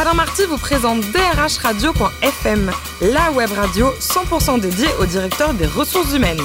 Alain Marty vous présente drhradio.fm, la web radio 100% dédiée au directeur des ressources humaines.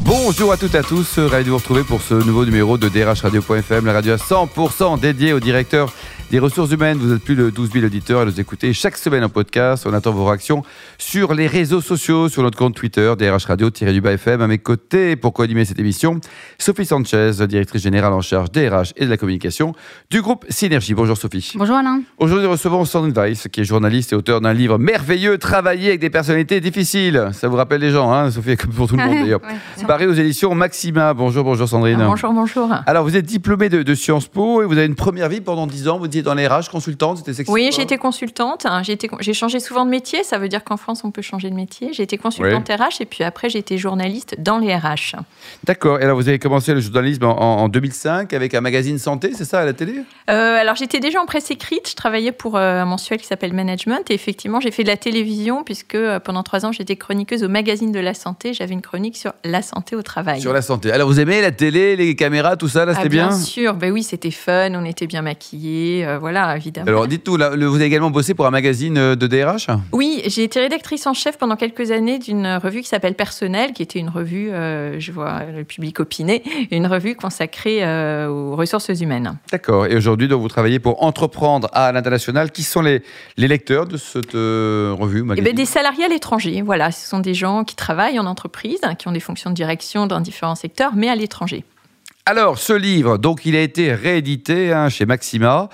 Bonjour à toutes et à tous, ravi de vous retrouver pour ce nouveau numéro de drhradio.fm, la radio à 100% dédiée au directeur des ressources humaines. Vous êtes plus de 12 000 auditeurs à nous écouter chaque semaine en podcast. On attend vos réactions sur les réseaux sociaux, sur notre compte Twitter, DRH Radio-du-Bas FM. À mes côtés, pour co-animer cette émission, Sophie Sanchez, directrice générale en charge DRH et de la communication du groupe Synergie. Bonjour Sophie. Bonjour Alain. Aujourd'hui, nous recevons Sandrine Weiss, qui est journaliste et auteur d'un livre merveilleux, Travailler avec des personnalités difficiles. Ça vous rappelle les gens, hein, Sophie, comme pour tout le monde d'ailleurs. Ouais, Paru aux éditions Maxima. Bonjour, bonjour Sandrine. Bonjour, bonjour. Alors, vous êtes diplômée de, de Sciences Po et vous avez une première vie pendant 10 ans. Vous dans les RH, consultante, c'était sexy Oui, quoi j'ai été consultante. hein, J'ai changé souvent de métier. Ça veut dire qu'en France, on peut changer de métier. J'ai été consultante RH et puis après, j'ai été journaliste dans les RH. D'accord. Et alors, vous avez commencé le journalisme en, en- en 2005 avec un magazine santé, c'est ça, à la télé? Euh, alors, j'étais déjà en presse écrite. Je travaillais pour euh, un mensuel qui s'appelle Management. Et effectivement, j'ai fait de la télévision puisque euh, pendant trois ans, j'étais chroniqueuse au magazine de la santé. J'avais une chronique sur la santé au travail. Sur la santé. Alors, vous aimez la télé, les caméras, tout ça, là, Ah, c'était bien? bien sûr, ben oui, c'était fun, on était bien maquillés, euh, voilà, évidemment. Alors, dites-nous, vous avez également bossé pour un magazine euh, de DRH Oui, j'ai été rédactrice en chef pendant quelques années d'une revue qui s'appelle Personnel, qui était une revue, euh, je vois le public opiner, une revue consacrée euh, aux ressources humaines. D'accord. Et aujourd'hui, donc, vous travaillez pour Entreprendre à l'international. Qui sont les, les lecteurs de cette revue Eh ben, des salariés à l'étranger, voilà, ce sont des gens qui travaillent en entreprise, qui ont des fonctions de direction dans différents secteurs, mais à l'étranger. Alors, ce livre, donc, il a été réédité hein, chez Maxima.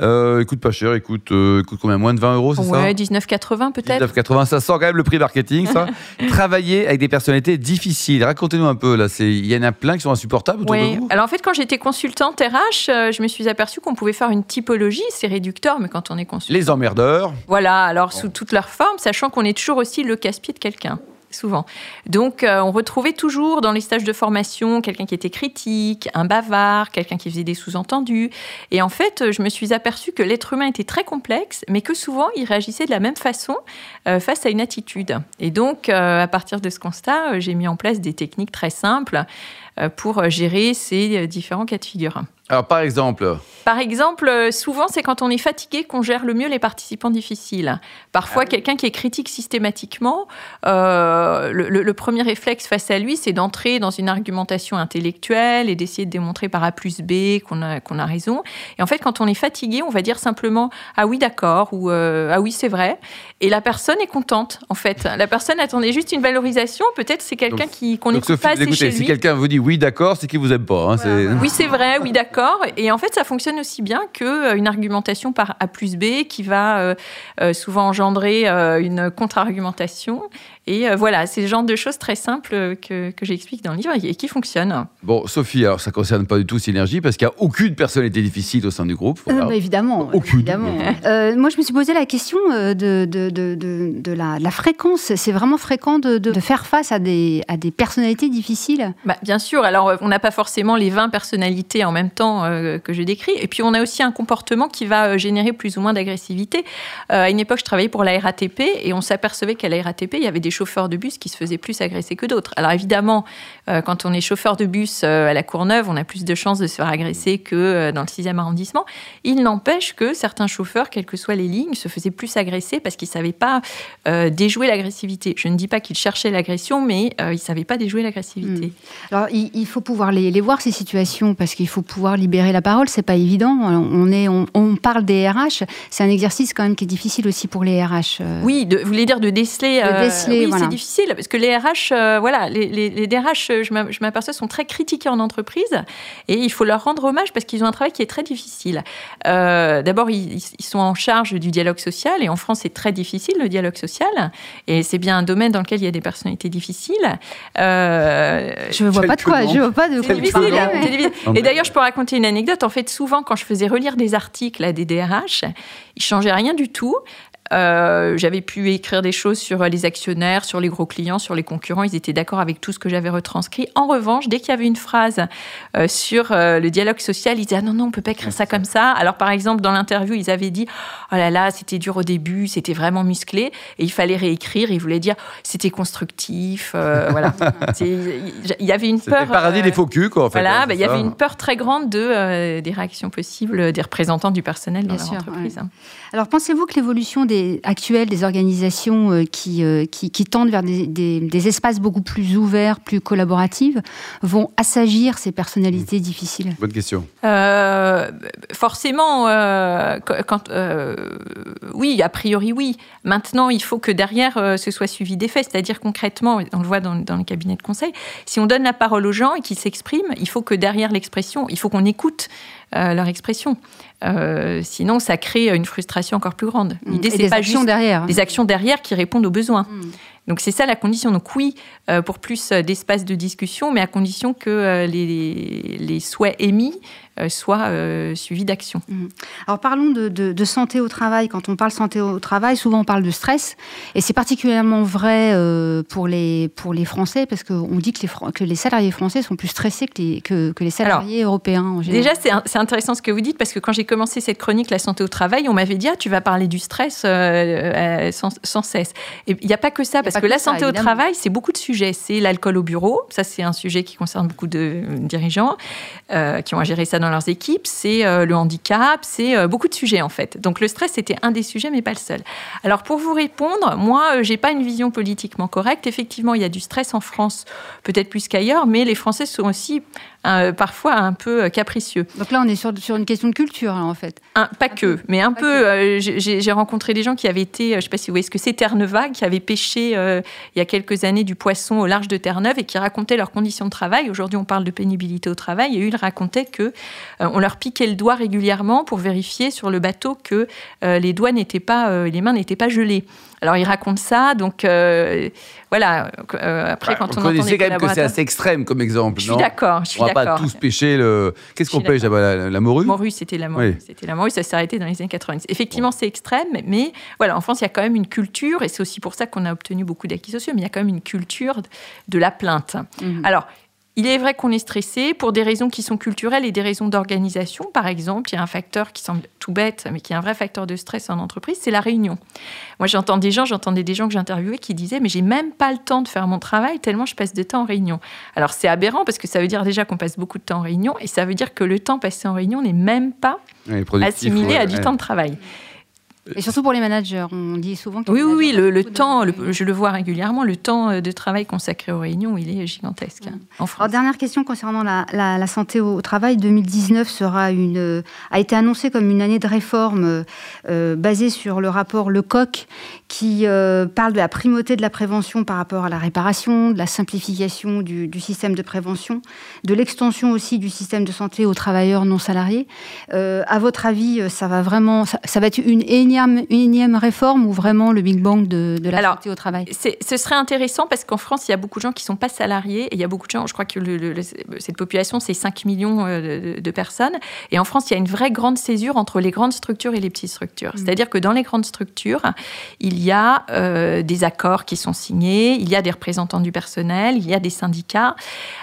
Euh, il coûte pas cher, il coûte, euh, il coûte combien? Moins de 20 euros, c'est ça? Ouais, 19,80 peut-être. 19,80, ça sent quand même le prix marketing, ça. Travailler avec des personnalités difficiles. Racontez-nous un peu, là. Il y en a plein qui sont insupportables autour Oui. de vous? Alors en fait, quand j'étais consultante RH, euh, je me suis aperçue qu'on pouvait faire une typologie. C'est réducteur, mais quand on est consultant. Les emmerdeurs. Voilà, alors sous toutes leurs formes, sachant qu'on est toujours aussi le casse-pied de quelqu'un. Souvent. Donc, euh, on retrouvait toujours dans les stages de formation quelqu'un qui était critique, un bavard, quelqu'un qui faisait des sous-entendus. Et en fait, je me suis aperçue que l'être humain était très complexe, mais que souvent, il réagissait de la même façon euh, face à une attitude. Et donc, euh, à partir de ce constat, j'ai mis en place des techniques très simples pour gérer ces différents cas de figure. Alors, par exemple, Par exemple, euh, souvent, c'est quand on est fatigué qu'on gère le mieux les participants difficiles. Parfois, quelqu'un qui est critique systématiquement, euh, le, le- le premier réflexe face à lui, c'est d'entrer dans une argumentation intellectuelle et d'essayer de démontrer par A plus B qu'on a, qu'on a raison. Et en fait, quand on est fatigué, on va dire simplement Ah oui, d'accord, ou euh, Ah oui, c'est vrai. Et la personne est contente, en fait. La personne attendait juste une valorisation. Peut-être c'est quelqu'un Donc- qui qu'on n'écoute pas assez écoutez, chez si lui. quelqu'un vous dit oui, d'accord, c'est qu'il vous aime pas. hein, c'est- Oui, c'est vrai, oui, d'accord. Et en fait, ça fonctionne aussi bien qu'une argumentation par A plus B qui va euh, euh, souvent engendrer euh, une contre-argumentation. Et euh, voilà, c'est le genre de choses très simples que, que j'explique dans le livre et qui fonctionnent. Bon, Sophie, alors ça concerne pas du tout Synergie parce qu'il n'y a aucune personnalité difficile au sein du groupe. Euh, Voilà. bah, évidemment. Aucune. évidemment. Euh, moi, je me suis posé la question euh, de, de, de, de, de la, de la fréquence. C'est vraiment fréquent de, de, de faire face à des, à des personnalités difficiles? Bah, bien sûr, alors euh, on n'a pas forcément les 20 personnalités en même temps euh, que je décris. Et puis on a aussi un comportement qui va euh, générer plus ou moins d'agressivité. Euh, à une époque, je travaillais pour la RATP et on s'apercevait qu'à la RATP, il y avait des chauffeurs de bus qui se faisaient plus agresser que d'autres. Alors évidemment, euh, quand on est chauffeur de bus euh, à la Courneuve, on a plus de chances de se faire agresser que euh, dans le 6e arrondissement. Il n'empêche que certains chauffeurs, quelles que soient les lignes, se faisaient plus agresser parce qu'ils ne savaient pas euh, déjouer l'agressivité. Je ne dis pas qu'ils cherchaient l'agression, mais euh, ils ne savaient pas déjouer l'agressivité. Alors, il, il faut pouvoir les, les voir, ces situations, parce qu'il faut pouvoir libérer la parole. C'est pas évident. On, est, on, on parle des RH. C'est un exercice quand même qui est difficile aussi pour les RH. euh. Oui, de, vous voulez dire de déceler. De euh, déceler, oui, voilà. c'est difficile parce que les RH, euh, voilà, les, les, les DRH, euh, je m'a- je m'aperçois, sont très critiqués en entreprise et il faut leur rendre hommage parce qu'ils ont un travail qui est très difficile. Euh, D'abord, ils, ils sont en charge du dialogue social et en France, c'est très difficile le dialogue social et c'est bien un domaine dans lequel il y a des personnalités difficiles. Euh, Je vois pas de quoi. Je vois pas de quoi. difficile, Et d'ailleurs, je peux raconter une anecdote. En fait, souvent, quand je faisais relire des articles à des DRH, ils changeaient rien du tout. Euh, j'avais pu écrire des choses sur les actionnaires, sur les gros clients, sur les concurrents. Ils étaient d'accord avec tout ce que j'avais retranscrit. En revanche, dès qu'il y avait une phrase euh, sur euh, le dialogue social, ils disaient ah non non, on peut pas écrire ça comme ça. Alors par exemple, dans l'interview, ils avaient dit oh là là, c'était dur au début, c'était vraiment musclé, et il fallait réécrire. Ils voulaient dire c'était constructif. voilà. Il y avait une peur. Le paradis des faux culs, quoi. En fait, voilà, bah, il y avait une peur très grande de des réactions possibles des représentants du personnel dans l'entreprise. Hein. Alors pensez-vous que l'évolution des actuelles des organisations euh, qui, euh, qui, qui, tendent vers des, des, espaces beaucoup plus ouverts, plus collaboratifs, vont assagir ces personnalités difficiles Bonne question. Euh, forcément, quand, oui, a priori oui. Maintenant, il faut que derrière, ce soit suivi des faits. C'est-à-dire concrètement, on le voit dans, dans les cabinets de conseil, si on donne la parole aux gens et qu'ils s'expriment, il faut que derrière l'expression, il faut qu'on écoute leur expression. Euh, sinon, ça crée une frustration encore plus grande. Mmh. L'idée, c'est pas juste derrière. des actions derrière qui répondent aux besoins. Mmh. Donc c'est ça la condition. Donc oui, euh, pour plus d'espace de discussion, mais à condition que euh, les, les, souhaits émis euh, soit euh, suivi d'action. Mhm. Alors parlons de, santé au travail. Quand on parle santé au travail, souvent on parle de stress, et c'est particulièrement vrai euh, pour les pour les Français parce qu'on dit que les que les salariés français sont plus stressés que les que, les salariés européens. En général. Déjà, c'est intéressant ce que vous dites parce que quand j'ai commencé cette chronique la santé au travail, on m'avait dit ah tu vas parler du stress sans, cesse. Et il n'y a pas que ça parce que, la santé au travail c'est beaucoup de sujets. C'est l'alcool au bureau, ça c'est un sujet qui concerne beaucoup de dirigeants qui ont à gérer ça dans leurs équipes, c'est euh, le handicap, c'est euh, beaucoup de sujets en fait. Donc le stress c'était un des sujets, mais pas le seul. Alors pour vous répondre, moi euh, j'ai pas une vision politiquement correcte. Effectivement, il y a du stress en France, peut-être plus qu'ailleurs, mais les Français sont aussi parfois un peu capricieux. Donc là, on est sur, sur une question de culture, en fait. pas que, mais un peu. j'ai rencontré des gens qui avaient été, je sais pas si vous voyez ce que c'est, Terre-Neuve, qui avaient pêché il y a quelques années du poisson au large de Terre-Neuve et qui racontaient leurs conditions de travail. Aujourd'hui, on parle de pénibilité au travail et eux, ils racontaient que euh, on leur piquait le doigt régulièrement pour vérifier sur le bateau que euh, les doigts n'étaient pas, euh, les mains n'étaient pas gelées. Alors ils racontent ça, donc voilà. après, quand on, on entend quand même que c'est assez extrême comme exemple. Je suis d'accord. On va pas tous pêcher le. Qu'est-ce qu'on pêche la, la, morue? Morue, c'était la morue. C'était la morue. Ça s'est arrêté dans les années 90. Effectivement, c'est extrême, mais voilà, en France, il y a quand même une culture, et c'est aussi pour ça qu'on a obtenu beaucoup d'acquis sociaux. Mais il y a quand même une culture de la plainte. Mmh. Alors il est vrai qu'on est stressé pour des raisons qui sont culturelles et des raisons d'organisation. Par exemple, il y a un facteur qui semble tout bête, mais qui est un vrai facteur de stress en entreprise, c'est la réunion. Moi, j'entends des gens, j'entendais des gens que j'interviewais qui disaient, mais j'ai même pas le temps de faire mon travail tellement je passe de temps en réunion. Alors c'est aberrant parce que ça veut dire déjà qu'on passe beaucoup de temps en réunion et ça veut dire que le temps passé en réunion n'est même pas assimilé à du temps de travail. Et surtout pour les managers, on dit souvent que. Oui, oui, oui, le, temps, je le vois régulièrement, le temps euh, de travail consacré aux réunions, il est gigantesque. Hein, en France. Alors, dernière question concernant la, santé au travail. 2019 sera une, euh, a été annoncé comme une année de réforme euh, basée sur le rapport Lecoq qui parle de la primauté de la prévention par rapport à la réparation, de la simplification du, système de prévention, de l'extension aussi du système de santé aux travailleurs non salariés. à votre avis, ça va vraiment, ça, ça va être une énième une énième réforme ou vraiment le Big Bang de, la santé au travail Ce serait intéressant parce qu'en France, il y a beaucoup de gens qui ne sont pas salariés et il y a beaucoup de gens, je crois que cette population, c'est 5 millions euh, de, personnes. Et en France, il y a une vraie grande césure entre les grandes structures et les petites structures. Mm. C'est-à-dire que dans les grandes structures, il y a euh, des accords qui sont signés, il y a des représentants du personnel, il y a des syndicats,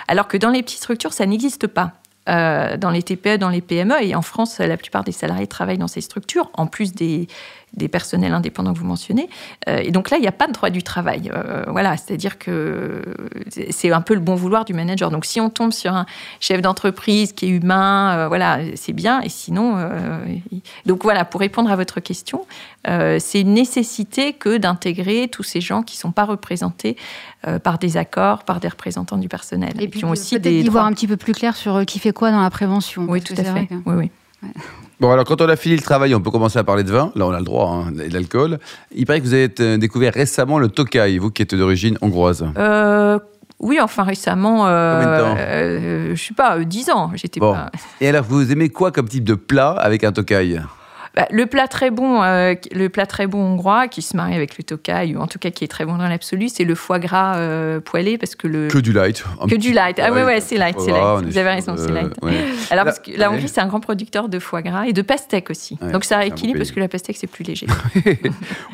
alors que dans les petites structures, ça n'existe pas. Euh, dans les TPE, dans les PME. Et en France, la plupart des salariés travaillent dans ces structures, en plus des, des personnels indépendants que vous mentionnez. Euh, et donc là, il n'y a pas de droit du travail. Euh, voilà, c'est-à-dire que c'est un peu le bon vouloir du manager. Donc si on tombe sur un chef d'entreprise qui est humain, euh, voilà, c'est bien. Et sinon, donc voilà, pour répondre à votre question, c'est une nécessité que d'intégrer tous ces gens qui ne sont pas représentés par des accords, par des représentants du personnel. Et, puis, ont aussi des d'y voir un petit peu plus clair sur qui fait quoi dans la prévention. Oui, tout à fait. Oui, oui. Bon, alors quand on a fini le travail, on peut commencer à parler de vin. Là, on a le droit, hein, et d'alcool. Il paraît que vous avez euh, découvert récemment le Tokai, vous qui êtes d'origine hongroise. Euh, oui, enfin récemment. Euh, Combien de temps euh, Je sais pas, dix ans. J'étais pas. Et alors, vous aimez quoi comme type de plat avec un Tokai? Bah, le plat très bon, euh, le plat très bon hongrois qui se marie avec le tokai ou en tout cas qui est très bon dans l'absolu, c'est le foie gras euh, poêlé parce que le que du light. que du light. Ah ouais ouais, c'est light, c'est light. Vous avez raison, c'est light. ouais. Alors parce que la Hongrie c'est un grand producteur de foie gras et de pastèque aussi. Ouais, Donc ça rééquilibre parce que la pastèque c'est plus léger.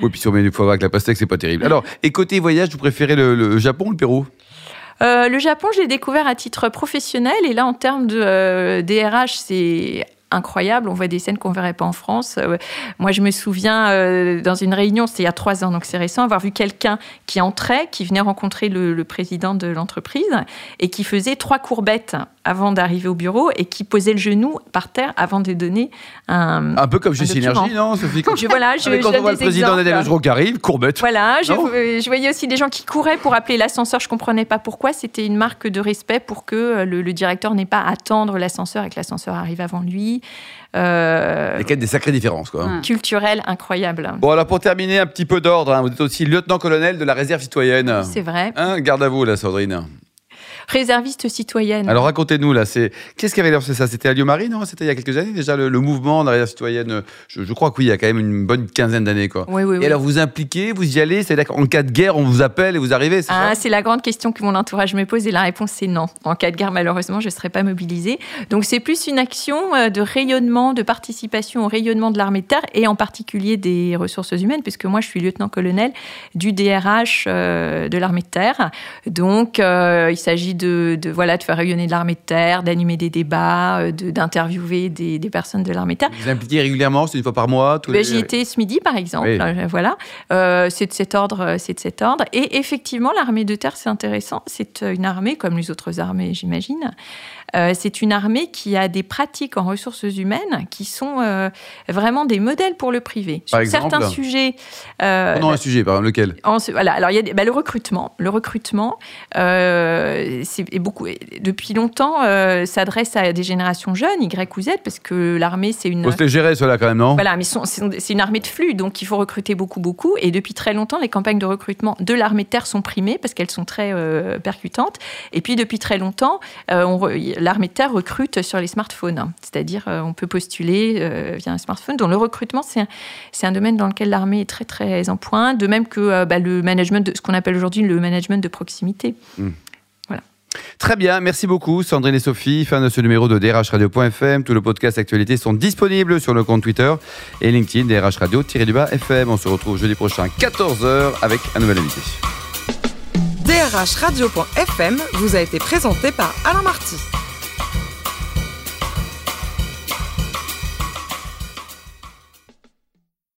Oui, puis si on met du foie gras avec la pastèque, c'est pas terrible. Alors, et côté voyage, vous préférez le, le Japon ou le Pérou? Euh, le Japon, je l'ai découvert à titre professionnel et là, en termes de euh, DRH, c'est incroyable. On voit des scènes qu'on verrait pas en France. Euh, moi, je me souviens euh, dans une réunion, c'était il y a trois ans, donc c'est récent, avoir vu quelqu'un qui entrait, qui venait rencontrer le, le président de l'entreprise et qui faisait trois courbettes avant d'arriver au bureau et qui posait le genou par terre avant de donner un. Un peu comme chez. Synergie, non, Sophie Je- voilà, je, quand on voit le président d'Adèle qui arrive, courbette. Voilà, je voyais aussi des gens qui couraient pour appeler l'ascenseur. Je comprenais pas pourquoi. C'était une marque de respect pour que euh, le, le directeur n'ait pas à attendre l'ascenseur et que l'ascenseur arrive avant lui. Euh, Il y a quand même des sacrées différences, quoi. Ouais. culturel incroyable. Bon, alors pour terminer, un petit peu d'ordre. hein. Vous êtes aussi lieutenant-colonel de la réserve citoyenne. C'est vrai. Hein, garde à vous, là, Sandrine. Réserviste citoyenne. Alors racontez-nous, là, c'est qu'est-ce qui avait lancé ça? C'était à Lyon-Marie, non? C'était il y a quelques années déjà, le, le mouvement de la réserve citoyenne. Je, je crois que oui, il y a quand même une bonne quinzaine d'années, quoi. oui, oui, Et oui. alors vous impliquez, vous y allez, c'est-à-dire qu'en cas de guerre, on vous appelle et vous arrivez, c'est Ah, ça? c'est la grande question que mon entourage me pose et la réponse c'est non. En cas de guerre, malheureusement, je ne serai pas mobilisée. Donc c'est plus une action euh, de rayonnement, de participation au rayonnement de l'armée de terre et en particulier des ressources humaines, puisque moi je suis lieutenant-colonel du DRH euh, de l'armée de terre. Donc euh, il s'agit de, de, voilà, de faire rayonner de l'armée de terre, d'animer des débats, euh, de- d'interviewer des, des personnes de l'armée de terre. Vous impliquez régulièrement, c'est une fois par mois tous Ben, les- J'y étais ce midi, par exemple. Oui. Euh, Voilà. Euh, c'est de cet ordre. C'est de cet ordre. Et effectivement, l'armée de terre, c'est intéressant. C'est une armée, comme les autres armées, j'imagine. Euh, c'est une armée qui a des pratiques en ressources humaines qui sont euh, vraiment des modèles pour le privé. Par Sur exemple certains sujets. euh, Prenons un sujet, par exemple, lequel? en voilà. Alors il y a des- bah, le recrutement. Le recrutement, c'est et beaucoup depuis longtemps euh, s'adresse à des générations jeunes, Y ou Z, parce que l'armée c'est une Faut se les gérer, ceux-là, quand même, non? Voilà, mais c'est une armée de flux, donc il faut recruter beaucoup, beaucoup. Et depuis très longtemps, les campagnes de recrutement de l'armée de terre sont primées parce qu'elles sont très euh, percutantes. Et puis depuis très longtemps, euh, l'armée de terre recrute sur les smartphones, c'est-à-dire euh, on peut postuler via un smartphone. Donc le recrutement, c'est un, c'est un domaine dans lequel l'armée est très très en point, de même que bah, le management, de, ce qu'on appelle aujourd'hui le management de proximité. Très bien, merci beaucoup Sandrine et Sophie. Fin de ce numéro de DRH Radio.fm. Tous les podcasts actualités sont disponibles sur le compte Twitter et LinkedIn DRH Radio-du-bas FM. On se retrouve jeudi prochain 14h avec un nouvel invité. DRH Radio.fm vous a été présenté par Alain Marty.